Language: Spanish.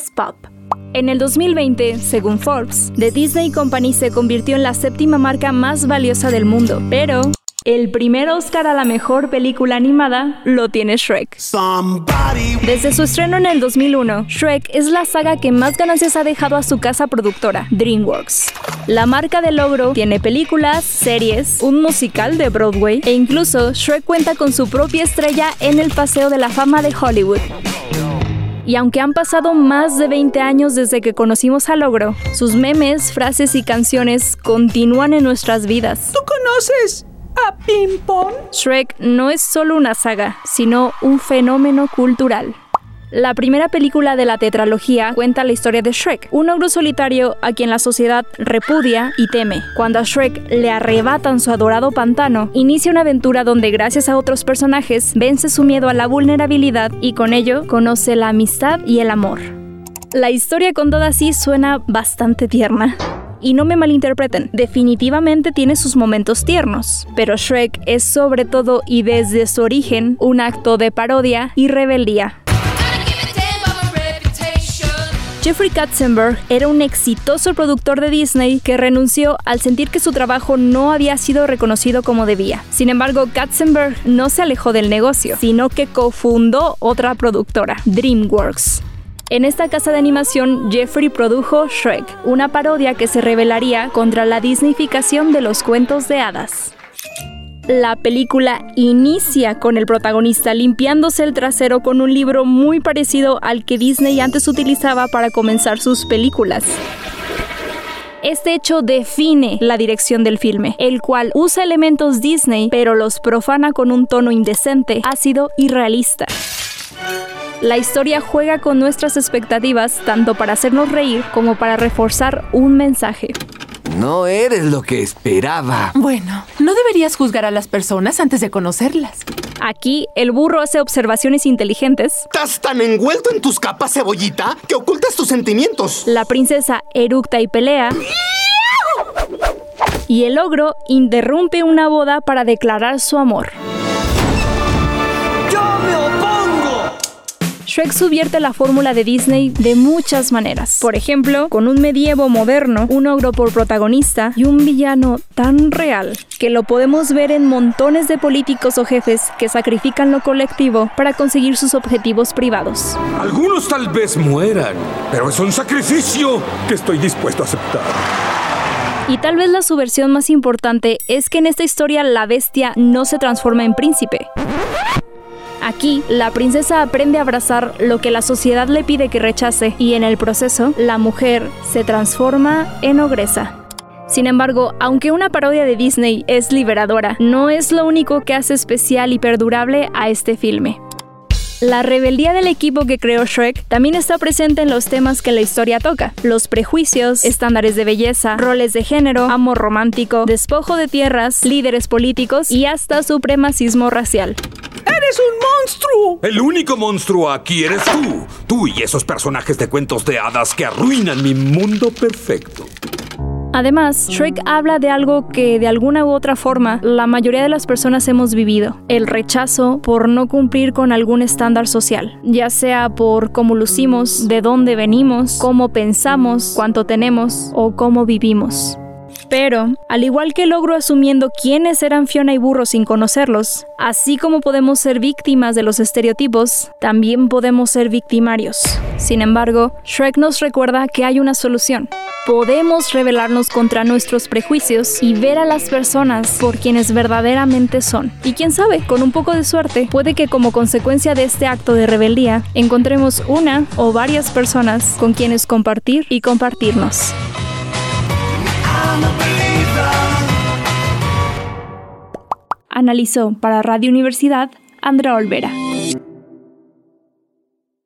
es pop. En el 2020, según Forbes, The Disney Company se convirtió en la séptima marca más valiosa del mundo, pero el primer Oscar a la mejor película animada lo tiene Shrek. Desde su estreno en el 2001, Shrek es la saga que más ganancias ha dejado a su casa productora, DreamWorks. La marca de logro tiene películas, series, un musical de Broadway e incluso Shrek cuenta con su propia estrella en el Paseo de la Fama de Hollywood. Y aunque han pasado más de 20 años desde que conocimos a Logro, sus memes, frases y canciones continúan en nuestras vidas. ¿Tú conoces a Ping Pong? Shrek no es solo una saga, sino un fenómeno cultural. La primera película de la tetralogía cuenta la historia de Shrek, un ogro solitario a quien la sociedad repudia y teme. Cuando a Shrek le arrebatan su adorado pantano, inicia una aventura donde gracias a otros personajes vence su miedo a la vulnerabilidad y con ello conoce la amistad y el amor. La historia contada así suena bastante tierna. Y no me malinterpreten, definitivamente tiene sus momentos tiernos, pero Shrek es sobre todo y desde su origen un acto de parodia y rebeldía. Jeffrey Katzenberg era un exitoso productor de Disney que renunció al sentir que su trabajo no había sido reconocido como debía. Sin embargo, Katzenberg no se alejó del negocio, sino que cofundó otra productora, DreamWorks. En esta casa de animación, Jeffrey produjo Shrek, una parodia que se revelaría contra la disneyficación de los cuentos de hadas. La película inicia con el protagonista limpiándose el trasero con un libro muy parecido al que Disney antes utilizaba para comenzar sus películas. Este hecho define la dirección del filme, el cual usa elementos Disney pero los profana con un tono indecente, ácido y realista. La historia juega con nuestras expectativas tanto para hacernos reír como para reforzar un mensaje. No eres lo que esperaba. Bueno, no deberías juzgar a las personas antes de conocerlas. Aquí, el burro hace observaciones inteligentes. ¿Estás tan envuelto en tus capas, cebollita, que ocultas tus sentimientos? La princesa eructa y pelea. Y el ogro interrumpe una boda para declarar su amor. Shrek subvierte la fórmula de Disney de muchas maneras. Por ejemplo, con un medievo moderno, un ogro por protagonista y un villano tan real que lo podemos ver en montones de políticos o jefes que sacrifican lo colectivo para conseguir sus objetivos privados. Algunos tal vez mueran, pero es un sacrificio que estoy dispuesto a aceptar. Y tal vez la subversión más importante es que en esta historia la bestia no se transforma en príncipe. Aquí, la princesa aprende a abrazar lo que la sociedad le pide que rechace y en el proceso, la mujer se transforma en ogresa. Sin embargo, aunque una parodia de Disney es liberadora, no es lo único que hace especial y perdurable a este filme. La rebeldía del equipo que creó Shrek también está presente en los temas que la historia toca. Los prejuicios, estándares de belleza, roles de género, amor romántico, despojo de tierras, líderes políticos y hasta supremacismo racial. ¡Eres un monstruo! El único monstruo aquí eres tú. Tú y esos personajes de cuentos de hadas que arruinan mi mundo perfecto. Además, Shrek habla de algo que de alguna u otra forma la mayoría de las personas hemos vivido, el rechazo por no cumplir con algún estándar social, ya sea por cómo lucimos, de dónde venimos, cómo pensamos, cuánto tenemos o cómo vivimos. Pero, al igual que logro asumiendo quiénes eran Fiona y Burro sin conocerlos, así como podemos ser víctimas de los estereotipos, también podemos ser victimarios. Sin embargo, Shrek nos recuerda que hay una solución. Podemos rebelarnos contra nuestros prejuicios y ver a las personas por quienes verdaderamente son. Y quién sabe, con un poco de suerte, puede que como consecuencia de este acto de rebeldía, encontremos una o varias personas con quienes compartir y compartirnos. Analizó para Radio Universidad Andrea Olvera.